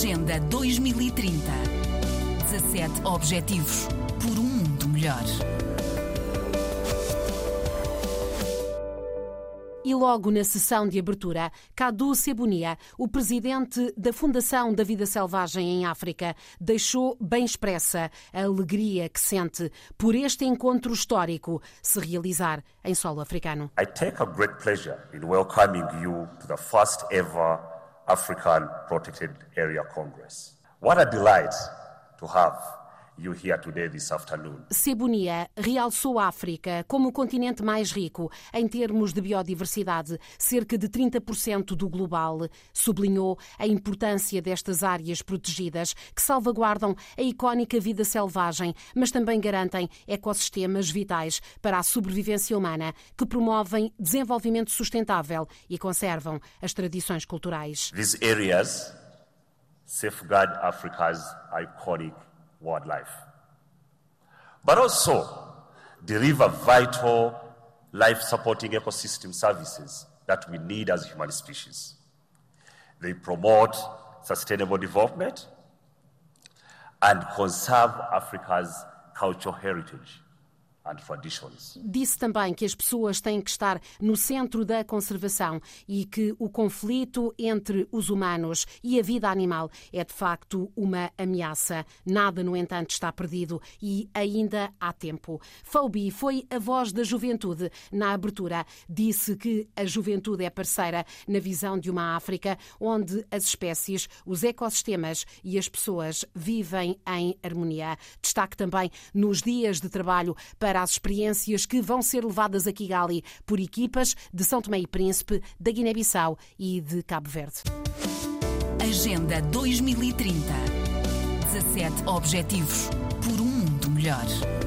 Agenda 2030. 17 Objetivos por um mundo melhor. E logo na sessão de abertura, Cadu Cebunia, o presidente da Fundação da Vida Selvagem em África, deixou bem expressa a alegria que sente por este encontro histórico se realizar em solo africano. I take a great pleasure in welcoming you to the first ever African Protected Area Congress. What a delight to have you here today this afternoon. Cebunia realçou a África como o continente mais rico em termos de biodiversidade, cerca de 30% do global. Sublinhou a importância destas áreas protegidas que salvaguardam a icónica vida selvagem, mas também garantem ecossistemas vitais para a sobrevivência humana, que promovem desenvolvimento sustentável e conservam as tradições culturais. These areas safeguard Africa's iconic wildlife, but also deliver vital life supporting ecosystem services that we need as human species. They promote sustainable development and conserve Africa's cultural heritage. Disse também que as pessoas têm que estar no centro da conservação e que o conflito entre os humanos e a vida animal é de facto uma ameaça. Nada, no entanto, está perdido e ainda há tempo. Phoebe foi a voz da juventude na abertura. Disse que a juventude é parceira na visão de uma África onde as espécies, os ecossistemas e as pessoas vivem em harmonia. Destaque também nos dias de trabalho para para as experiências que vão ser levadas a Kigali por equipas de São Tomé e Príncipe, da Guiné-Bissau e de Cabo Verde. Agenda 2030. 17 Objetivos por um mundo melhor.